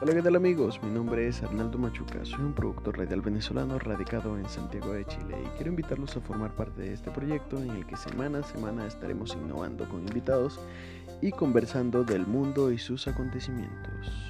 Hola, ¿qué tal amigos? Mi nombre es Arnaldo Machuca, soy un productor radial venezolano radicado en Santiago de Chile y quiero invitarlos a formar parte de este proyecto en el que semana a semana estaremos innovando con invitados y conversando del mundo y sus acontecimientos.